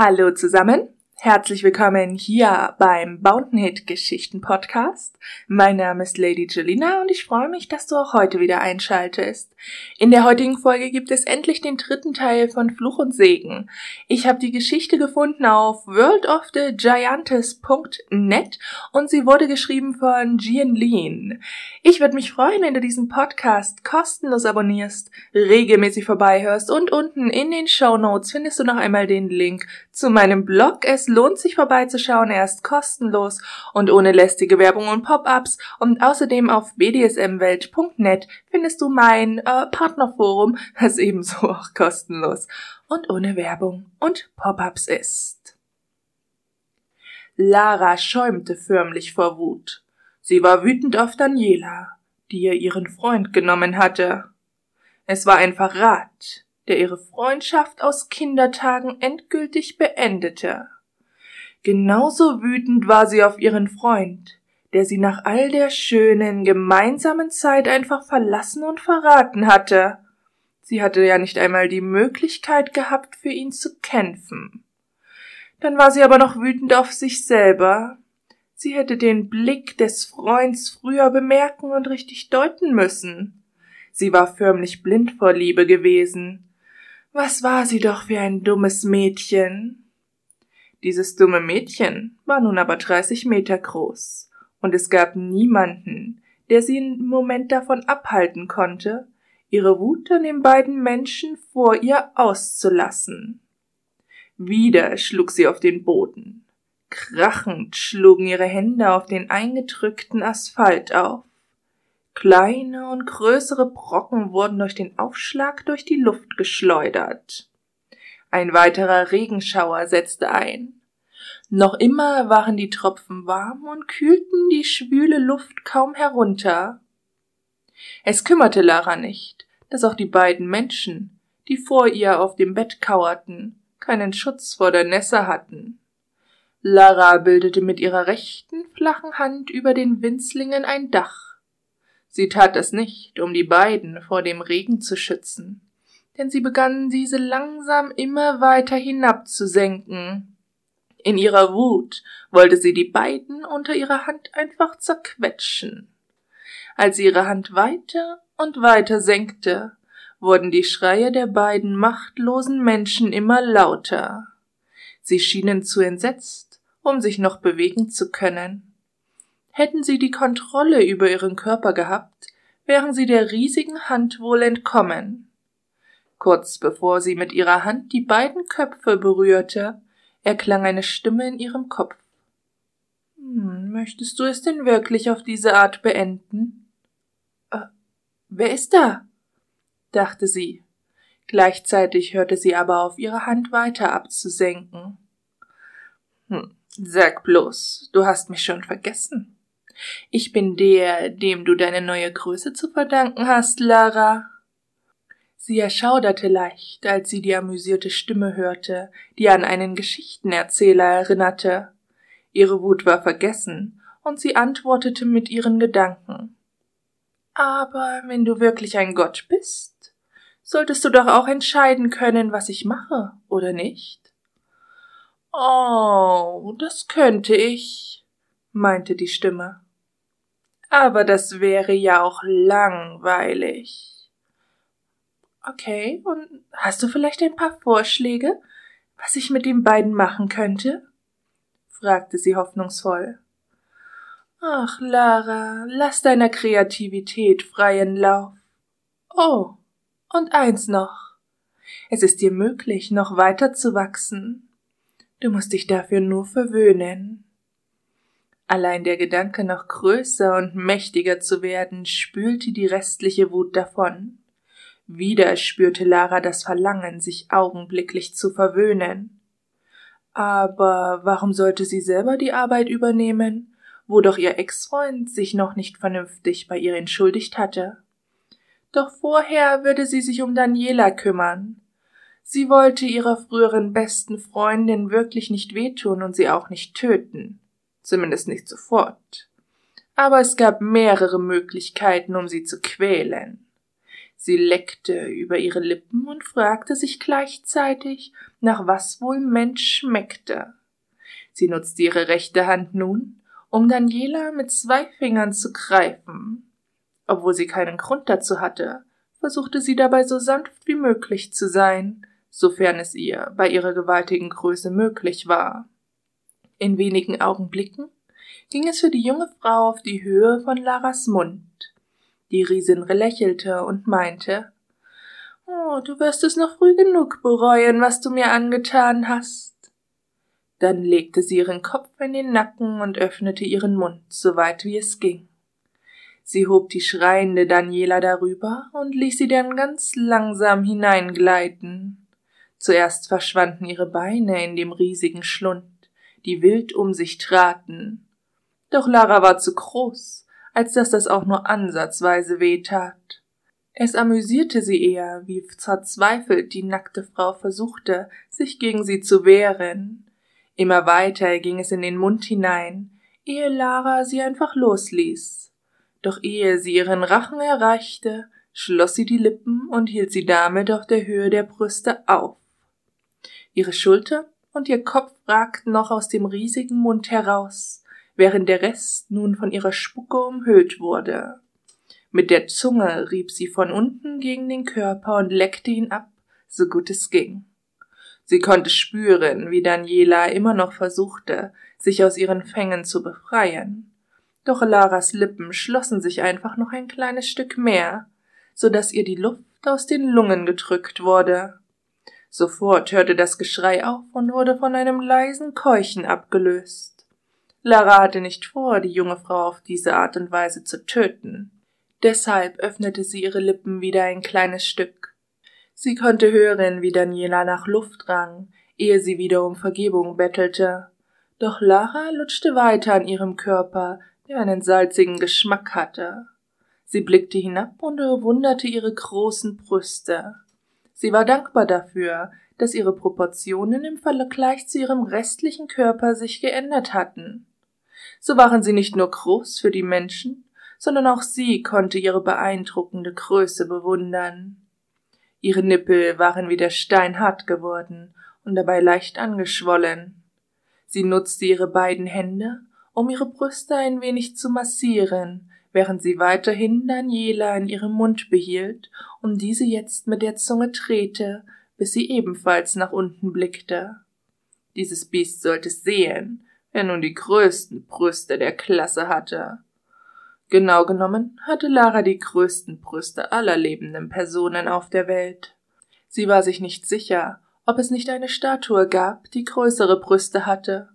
Hallo zusammen. Herzlich willkommen hier beim Bountenhit Geschichten Podcast. Mein Name ist Lady Jelina und ich freue mich, dass du auch heute wieder einschaltest. In der heutigen Folge gibt es endlich den dritten Teil von Fluch und Segen. Ich habe die Geschichte gefunden auf worldofthegiantes.net und sie wurde geschrieben von Jian Lin. Ich würde mich freuen, wenn du diesen Podcast kostenlos abonnierst, regelmäßig vorbeihörst und unten in den Show Notes findest du noch einmal den Link zu meinem Blog. Es lohnt sich vorbeizuschauen, er ist kostenlos und ohne lästige Werbung und Pop-ups und außerdem auf bdsmwelt.net findest du mein äh, Partnerforum, das ebenso auch kostenlos und ohne Werbung und Pop-ups ist. Lara schäumte förmlich vor Wut. Sie war wütend auf Daniela, die ihr ihren Freund genommen hatte. Es war ein Verrat, der ihre Freundschaft aus Kindertagen endgültig beendete. Genauso wütend war sie auf ihren Freund, der sie nach all der schönen gemeinsamen Zeit einfach verlassen und verraten hatte. Sie hatte ja nicht einmal die Möglichkeit gehabt, für ihn zu kämpfen. Dann war sie aber noch wütend auf sich selber. Sie hätte den Blick des Freunds früher bemerken und richtig deuten müssen. Sie war förmlich blind vor Liebe gewesen. Was war sie doch für ein dummes Mädchen. Dieses dumme Mädchen war nun aber dreißig Meter groß, und es gab niemanden, der sie im Moment davon abhalten konnte, ihre Wut an den beiden Menschen vor ihr auszulassen. Wieder schlug sie auf den Boden. Krachend schlugen ihre Hände auf den eingedrückten Asphalt auf. Kleine und größere Brocken wurden durch den Aufschlag durch die Luft geschleudert. Ein weiterer Regenschauer setzte ein. Noch immer waren die Tropfen warm und kühlten die schwüle Luft kaum herunter. Es kümmerte Lara nicht, dass auch die beiden Menschen, die vor ihr auf dem Bett kauerten, keinen Schutz vor der Nässe hatten. Lara bildete mit ihrer rechten flachen Hand über den Winzlingen ein Dach. Sie tat es nicht, um die beiden vor dem Regen zu schützen denn sie begannen diese langsam immer weiter hinabzusenken. In ihrer Wut wollte sie die beiden unter ihrer Hand einfach zerquetschen. Als sie ihre Hand weiter und weiter senkte, wurden die Schreie der beiden machtlosen Menschen immer lauter. Sie schienen zu entsetzt, um sich noch bewegen zu können. Hätten sie die Kontrolle über ihren Körper gehabt, wären sie der riesigen Hand wohl entkommen. Kurz bevor sie mit ihrer Hand die beiden Köpfe berührte, erklang eine Stimme in ihrem Kopf. Hm, möchtest du es denn wirklich auf diese Art beenden? Äh, wer ist da? dachte sie. Gleichzeitig hörte sie aber auf, ihre Hand weiter abzusenken. Hm, sag bloß, du hast mich schon vergessen. Ich bin der, dem du deine neue Größe zu verdanken hast, Lara. Sie erschauderte leicht, als sie die amüsierte Stimme hörte, die an einen Geschichtenerzähler erinnerte. Ihre Wut war vergessen, und sie antwortete mit ihren Gedanken. Aber wenn du wirklich ein Gott bist, solltest du doch auch entscheiden können, was ich mache, oder nicht? Oh, das könnte ich, meinte die Stimme. Aber das wäre ja auch langweilig. Okay, und hast du vielleicht ein paar Vorschläge, was ich mit den beiden machen könnte? fragte sie hoffnungsvoll. Ach, Lara, lass deiner Kreativität freien Lauf. Oh, und eins noch. Es ist dir möglich, noch weiter zu wachsen. Du musst dich dafür nur verwöhnen. Allein der Gedanke, noch größer und mächtiger zu werden, spülte die restliche Wut davon. Wieder spürte Lara das Verlangen, sich augenblicklich zu verwöhnen. Aber warum sollte sie selber die Arbeit übernehmen, wo doch ihr Ex-Freund sich noch nicht vernünftig bei ihr entschuldigt hatte? Doch vorher würde sie sich um Daniela kümmern. Sie wollte ihrer früheren besten Freundin wirklich nicht wehtun und sie auch nicht töten. Zumindest nicht sofort. Aber es gab mehrere Möglichkeiten, um sie zu quälen. Sie leckte über ihre Lippen und fragte sich gleichzeitig, nach was wohl Mensch schmeckte. Sie nutzte ihre rechte Hand nun, um Daniela mit zwei Fingern zu greifen. Obwohl sie keinen Grund dazu hatte, versuchte sie dabei so sanft wie möglich zu sein, sofern es ihr bei ihrer gewaltigen Größe möglich war. In wenigen Augenblicken ging es für die junge Frau auf die Höhe von Laras Mund. Die Riesin lächelte und meinte Oh, du wirst es noch früh genug bereuen, was du mir angetan hast. Dann legte sie ihren Kopf in den Nacken und öffnete ihren Mund, so weit wie es ging. Sie hob die schreiende Daniela darüber und ließ sie dann ganz langsam hineingleiten. Zuerst verschwanden ihre Beine in dem riesigen Schlund, die wild um sich traten. Doch Lara war zu groß, als dass das auch nur ansatzweise weh tat. Es amüsierte sie eher, wie verzweifelt die nackte Frau versuchte, sich gegen sie zu wehren. Immer weiter ging es in den Mund hinein, ehe Lara sie einfach losließ. Doch ehe sie ihren Rachen erreichte, schloss sie die Lippen und hielt sie damit auf der Höhe der Brüste auf. Ihre Schulter und ihr Kopf ragten noch aus dem riesigen Mund heraus, während der Rest nun von ihrer Spucke umhüllt wurde. Mit der Zunge rieb sie von unten gegen den Körper und leckte ihn ab, so gut es ging. Sie konnte spüren, wie Daniela immer noch versuchte, sich aus ihren Fängen zu befreien. Doch Laras Lippen schlossen sich einfach noch ein kleines Stück mehr, so dass ihr die Luft aus den Lungen gedrückt wurde. Sofort hörte das Geschrei auf und wurde von einem leisen Keuchen abgelöst. Lara hatte nicht vor, die junge Frau auf diese Art und Weise zu töten. Deshalb öffnete sie ihre Lippen wieder ein kleines Stück. Sie konnte hören, wie Daniela nach Luft rang, ehe sie wieder um Vergebung bettelte. Doch Lara lutschte weiter an ihrem Körper, der einen salzigen Geschmack hatte. Sie blickte hinab und bewunderte ihre großen Brüste. Sie war dankbar dafür, dass ihre Proportionen im Vergleich zu ihrem restlichen Körper sich geändert hatten. So waren sie nicht nur groß für die Menschen, sondern auch sie konnte ihre beeindruckende Größe bewundern. Ihre Nippel waren wieder steinhart geworden und dabei leicht angeschwollen. Sie nutzte ihre beiden Hände, um ihre Brüste ein wenig zu massieren, während sie weiterhin Daniela in ihrem Mund behielt und diese jetzt mit der Zunge drehte, bis sie ebenfalls nach unten blickte. Dieses Biest sollte sehen, der nun die größten Brüste der Klasse hatte. Genau genommen hatte Lara die größten Brüste aller lebenden Personen auf der Welt. Sie war sich nicht sicher, ob es nicht eine Statue gab, die größere Brüste hatte.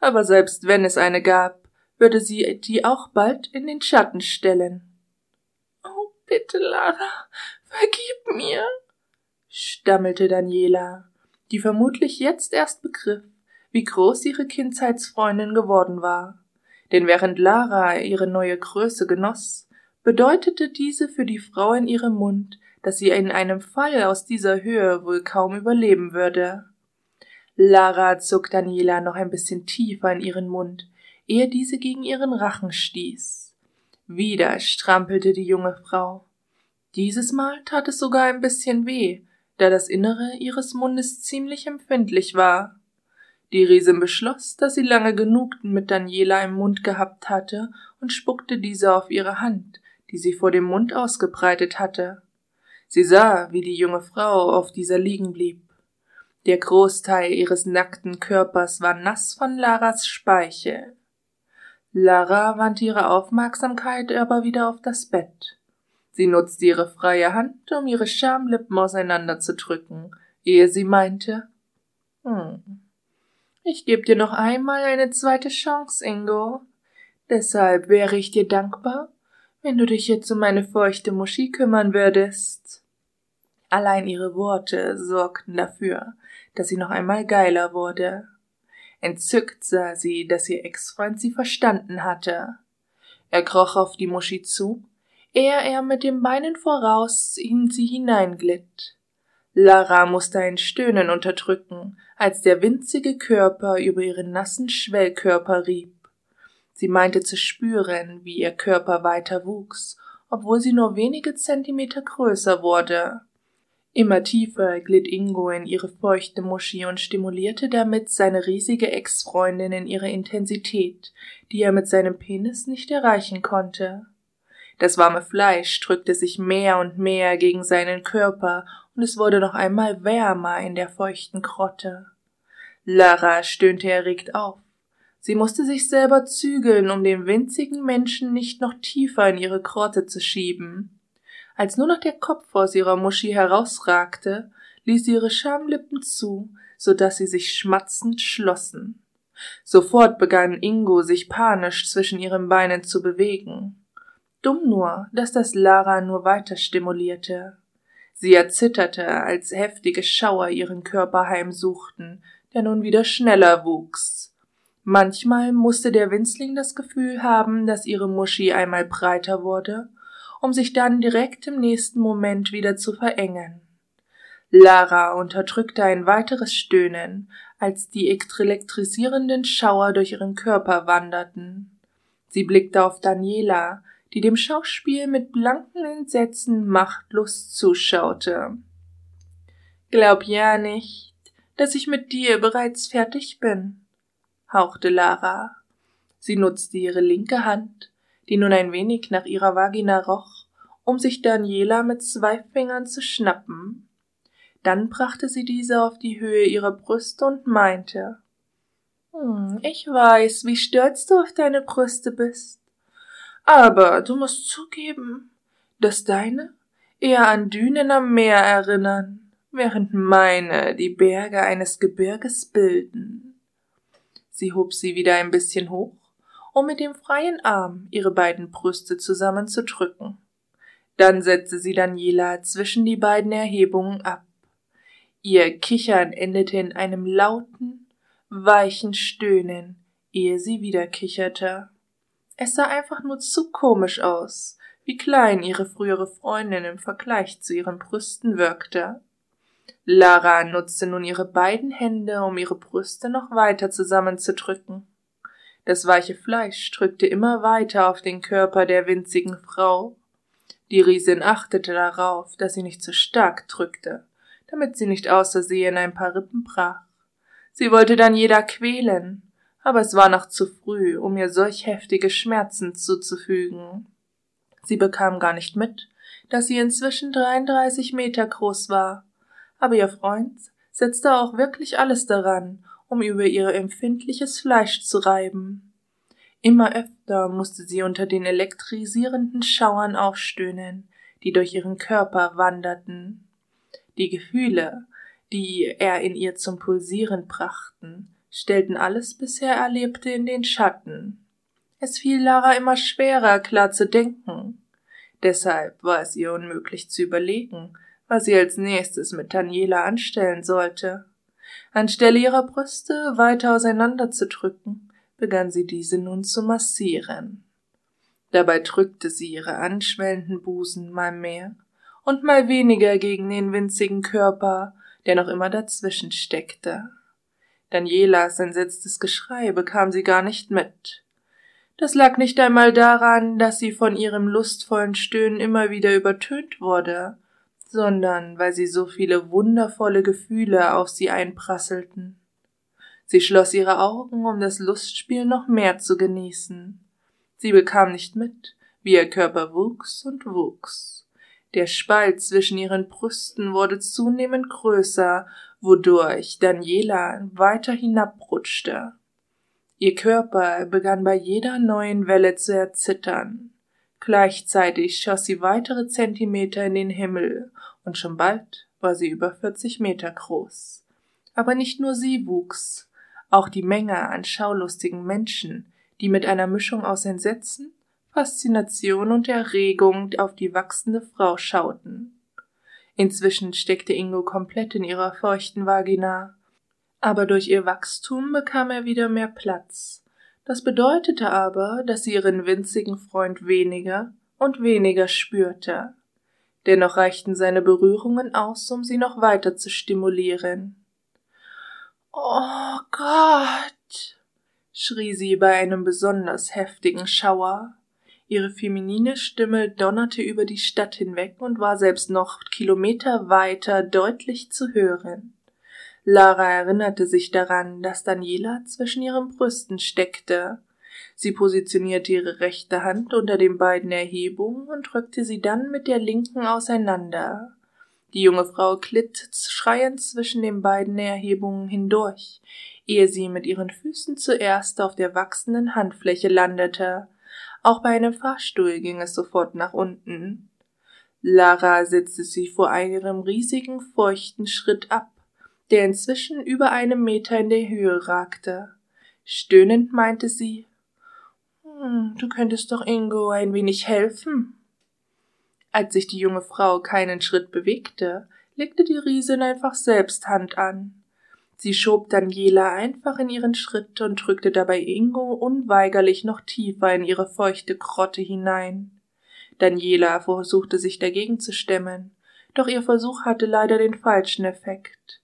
Aber selbst wenn es eine gab, würde sie die auch bald in den Schatten stellen. Oh, bitte, Lara, vergib mir, stammelte Daniela, die vermutlich jetzt erst begriff, wie groß ihre Kindheitsfreundin geworden war. Denn während Lara ihre neue Größe genoss, bedeutete diese für die Frau in ihrem Mund, dass sie in einem Fall aus dieser Höhe wohl kaum überleben würde. Lara zog Daniela noch ein bisschen tiefer in ihren Mund, ehe diese gegen ihren Rachen stieß. Wieder strampelte die junge Frau. Dieses Mal tat es sogar ein bisschen weh, da das Innere ihres Mundes ziemlich empfindlich war. Die Riesin beschloss, dass sie lange genug mit Daniela im Mund gehabt hatte und spuckte diese auf ihre Hand, die sie vor dem Mund ausgebreitet hatte. Sie sah, wie die junge Frau auf dieser liegen blieb. Der Großteil ihres nackten Körpers war nass von Laras Speichel. Lara wandte ihre Aufmerksamkeit aber wieder auf das Bett. Sie nutzte ihre freie Hand, um ihre Schamlippen auseinanderzudrücken, ehe sie meinte, hm, ich gebe dir noch einmal eine zweite Chance, Ingo. Deshalb wäre ich dir dankbar, wenn du dich jetzt um meine feuchte Muschi kümmern würdest. Allein ihre Worte sorgten dafür, dass sie noch einmal geiler wurde. Entzückt sah sie, dass ihr Ex-Freund sie verstanden hatte. Er kroch auf die Muschi zu, ehe er mit den Beinen voraus in sie hineinglitt. Lara musste ein Stöhnen unterdrücken, als der winzige Körper über ihren nassen Schwellkörper rieb. Sie meinte zu spüren, wie ihr Körper weiter wuchs, obwohl sie nur wenige Zentimeter größer wurde. Immer tiefer glitt Ingo in ihre feuchte Muschi und stimulierte damit seine riesige Ex-Freundin in ihrer Intensität, die er mit seinem Penis nicht erreichen konnte. Das warme Fleisch drückte sich mehr und mehr gegen seinen Körper, und es wurde noch einmal wärmer in der feuchten Krotte. Lara stöhnte erregt auf. Sie musste sich selber zügeln, um den winzigen Menschen nicht noch tiefer in ihre Krotte zu schieben. Als nur noch der Kopf aus ihrer Muschi herausragte, ließ sie ihre Schamlippen zu, so dass sie sich schmatzend schlossen. Sofort begann Ingo sich panisch zwischen ihren Beinen zu bewegen. Dumm nur, dass das Lara nur weiter stimulierte. Sie erzitterte, als heftige Schauer ihren Körper heimsuchten, der nun wieder schneller wuchs. Manchmal musste der Winzling das Gefühl haben, dass ihre Muschi einmal breiter wurde, um sich dann direkt im nächsten Moment wieder zu verengen. Lara unterdrückte ein weiteres Stöhnen, als die elektrisierenden Schauer durch ihren Körper wanderten. Sie blickte auf Daniela, die dem Schauspiel mit blanken Entsetzen machtlos zuschaute. Glaub ja nicht, dass ich mit dir bereits fertig bin, hauchte Lara. Sie nutzte ihre linke Hand, die nun ein wenig nach ihrer Vagina roch, um sich Daniela mit zwei Fingern zu schnappen. Dann brachte sie diese auf die Höhe ihrer Brüste und meinte hm, Ich weiß, wie stolz du auf deine Brüste bist. Aber du musst zugeben, dass deine eher an Dünen am Meer erinnern, während meine die Berge eines Gebirges bilden. Sie hob sie wieder ein bisschen hoch, um mit dem freien Arm ihre beiden Brüste zusammenzudrücken. Dann setzte sie Daniela zwischen die beiden Erhebungen ab. Ihr Kichern endete in einem lauten, weichen Stöhnen, ehe sie wieder kicherte. Es sah einfach nur zu komisch aus, wie klein ihre frühere Freundin im Vergleich zu ihren Brüsten wirkte. Lara nutzte nun ihre beiden Hände, um ihre Brüste noch weiter zusammenzudrücken. Das weiche Fleisch drückte immer weiter auf den Körper der winzigen Frau. Die Riesin achtete darauf, dass sie nicht zu stark drückte, damit sie nicht außersehen ein paar Rippen brach. Sie wollte dann jeder quälen, aber es war noch zu früh, um ihr solch heftige Schmerzen zuzufügen. Sie bekam gar nicht mit, dass sie inzwischen 33 Meter groß war, aber ihr Freund setzte auch wirklich alles daran, um über ihr empfindliches Fleisch zu reiben. Immer öfter musste sie unter den elektrisierenden Schauern aufstöhnen, die durch ihren Körper wanderten. Die Gefühle, die er in ihr zum Pulsieren brachten, stellten alles bisher Erlebte in den Schatten. Es fiel Lara immer schwerer, klar zu denken. Deshalb war es ihr unmöglich zu überlegen, was sie als nächstes mit Daniela anstellen sollte. Anstelle ihrer Brüste weiter auseinanderzudrücken, begann sie diese nun zu massieren. Dabei drückte sie ihre anschwellenden Busen mal mehr und mal weniger gegen den winzigen Körper, der noch immer dazwischen steckte. Danielas entsetztes Geschrei bekam sie gar nicht mit. Das lag nicht einmal daran, dass sie von ihrem lustvollen Stöhnen immer wieder übertönt wurde, sondern weil sie so viele wundervolle Gefühle auf sie einprasselten. Sie schloss ihre Augen, um das Lustspiel noch mehr zu genießen. Sie bekam nicht mit, wie ihr Körper wuchs und wuchs. Der Spalt zwischen ihren Brüsten wurde zunehmend größer wodurch Daniela weiter hinabrutschte. Ihr Körper begann bei jeder neuen Welle zu erzittern. Gleichzeitig schoss sie weitere Zentimeter in den Himmel, und schon bald war sie über vierzig Meter groß. Aber nicht nur sie wuchs, auch die Menge an schaulustigen Menschen, die mit einer Mischung aus Entsetzen, Faszination und Erregung auf die wachsende Frau schauten. Inzwischen steckte Ingo komplett in ihrer feuchten Vagina. Aber durch ihr Wachstum bekam er wieder mehr Platz. Das bedeutete aber, dass sie ihren winzigen Freund weniger und weniger spürte. Dennoch reichten seine Berührungen aus, um sie noch weiter zu stimulieren. Oh Gott! schrie sie bei einem besonders heftigen Schauer. Ihre feminine Stimme donnerte über die Stadt hinweg und war selbst noch Kilometer weiter deutlich zu hören. Lara erinnerte sich daran, dass Daniela zwischen ihren Brüsten steckte. Sie positionierte ihre rechte Hand unter den beiden Erhebungen und drückte sie dann mit der linken auseinander. Die junge Frau glitt schreiend zwischen den beiden Erhebungen hindurch, ehe sie mit ihren Füßen zuerst auf der wachsenden Handfläche landete. Auch bei einem Fahrstuhl ging es sofort nach unten. Lara setzte sie vor einem riesigen feuchten Schritt ab, der inzwischen über einem Meter in der Höhe ragte. Stöhnend meinte sie hm, Du könntest doch Ingo ein wenig helfen. Als sich die junge Frau keinen Schritt bewegte, legte die Riesin einfach selbst Hand an. Sie schob Daniela einfach in ihren Schritt und drückte dabei Ingo unweigerlich noch tiefer in ihre feuchte Grotte hinein. Daniela versuchte sich dagegen zu stemmen, doch ihr Versuch hatte leider den falschen Effekt.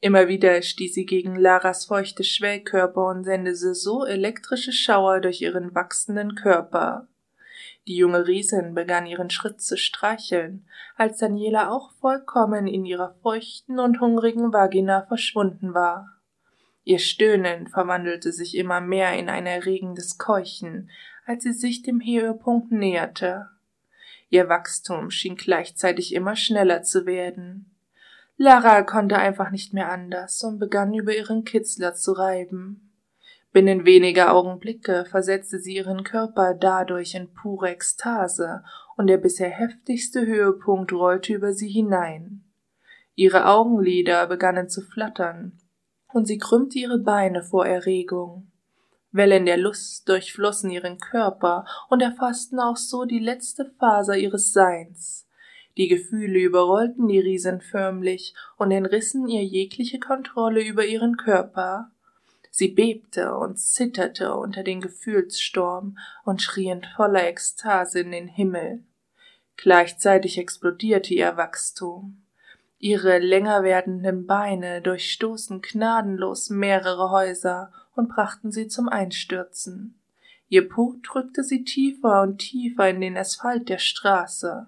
Immer wieder stieß sie gegen Laras feuchte Schwellkörper und sendete so elektrische Schauer durch ihren wachsenden Körper. Die junge Riesin begann ihren Schritt zu streicheln, als Daniela auch vollkommen in ihrer feuchten und hungrigen Vagina verschwunden war. Ihr Stöhnen verwandelte sich immer mehr in ein erregendes Keuchen, als sie sich dem Höhepunkt näherte. Ihr Wachstum schien gleichzeitig immer schneller zu werden. Lara konnte einfach nicht mehr anders und begann über ihren Kitzler zu reiben. Binnen weniger Augenblicke versetzte sie ihren Körper dadurch in pure Ekstase, und der bisher heftigste Höhepunkt rollte über sie hinein. Ihre Augenlider begannen zu flattern, und sie krümmte ihre Beine vor Erregung. Wellen der Lust durchflossen ihren Körper und erfassten auch so die letzte Faser ihres Seins. Die Gefühle überrollten die Riesin förmlich und entrissen ihr jegliche Kontrolle über ihren Körper. Sie bebte und zitterte unter den Gefühlssturm und schrie in voller Ekstase in den Himmel. Gleichzeitig explodierte ihr Wachstum. Ihre länger werdenden Beine durchstoßen gnadenlos mehrere Häuser und brachten sie zum Einstürzen. Ihr Po drückte sie tiefer und tiefer in den Asphalt der Straße.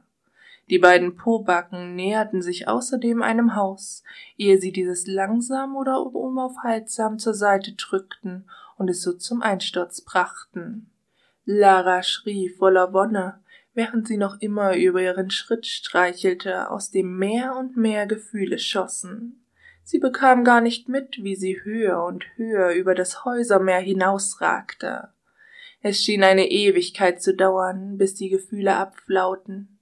Die beiden Pobacken näherten sich außerdem einem Haus, ehe sie dieses langsam oder unaufhaltsam zur Seite drückten und es so zum Einsturz brachten. Lara schrie voller Wonne, während sie noch immer über ihren Schritt streichelte, aus dem mehr und mehr Gefühle schossen. Sie bekam gar nicht mit, wie sie höher und höher über das Häusermeer hinausragte. Es schien eine Ewigkeit zu dauern, bis die Gefühle abflauten.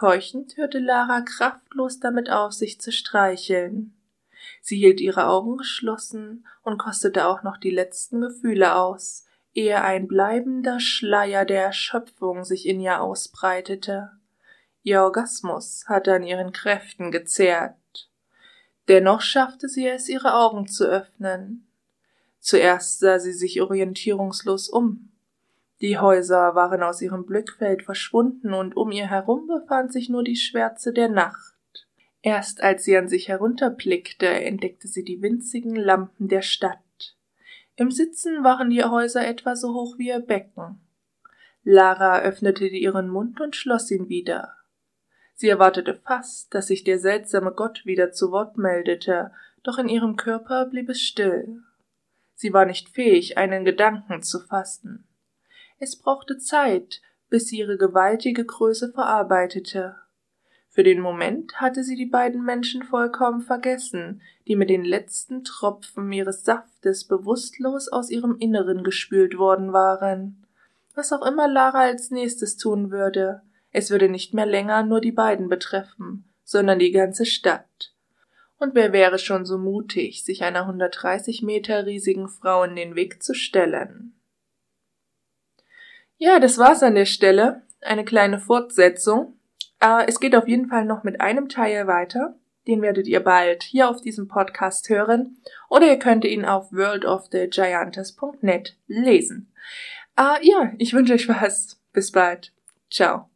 Keuchend hörte Lara kraftlos damit auf, sich zu streicheln. Sie hielt ihre Augen geschlossen und kostete auch noch die letzten Gefühle aus, ehe ein bleibender Schleier der Erschöpfung sich in ihr ausbreitete. Ihr Orgasmus hatte an ihren Kräften gezehrt. Dennoch schaffte sie es, ihre Augen zu öffnen. Zuerst sah sie sich orientierungslos um. Die Häuser waren aus ihrem Blickfeld verschwunden und um ihr herum befand sich nur die Schwärze der Nacht. Erst als sie an sich herunterblickte, entdeckte sie die winzigen Lampen der Stadt. Im Sitzen waren die Häuser etwa so hoch wie ihr Becken. Lara öffnete ihren Mund und schloss ihn wieder. Sie erwartete fast, dass sich der seltsame Gott wieder zu Wort meldete, doch in ihrem Körper blieb es still. Sie war nicht fähig, einen Gedanken zu fassen. Es brauchte Zeit, bis sie ihre gewaltige Größe verarbeitete. Für den Moment hatte sie die beiden Menschen vollkommen vergessen, die mit den letzten Tropfen ihres Saftes bewusstlos aus ihrem Inneren gespült worden waren. Was auch immer Lara als nächstes tun würde, es würde nicht mehr länger nur die beiden betreffen, sondern die ganze Stadt. Und wer wäre schon so mutig, sich einer 130 Meter riesigen Frau in den Weg zu stellen? Ja, das war's an der Stelle. Eine kleine Fortsetzung. Äh, es geht auf jeden Fall noch mit einem Teil weiter. Den werdet ihr bald hier auf diesem Podcast hören. Oder ihr könnt ihn auf worldofthegiantes.net lesen. Äh, ja, ich wünsche euch was. Bis bald. Ciao.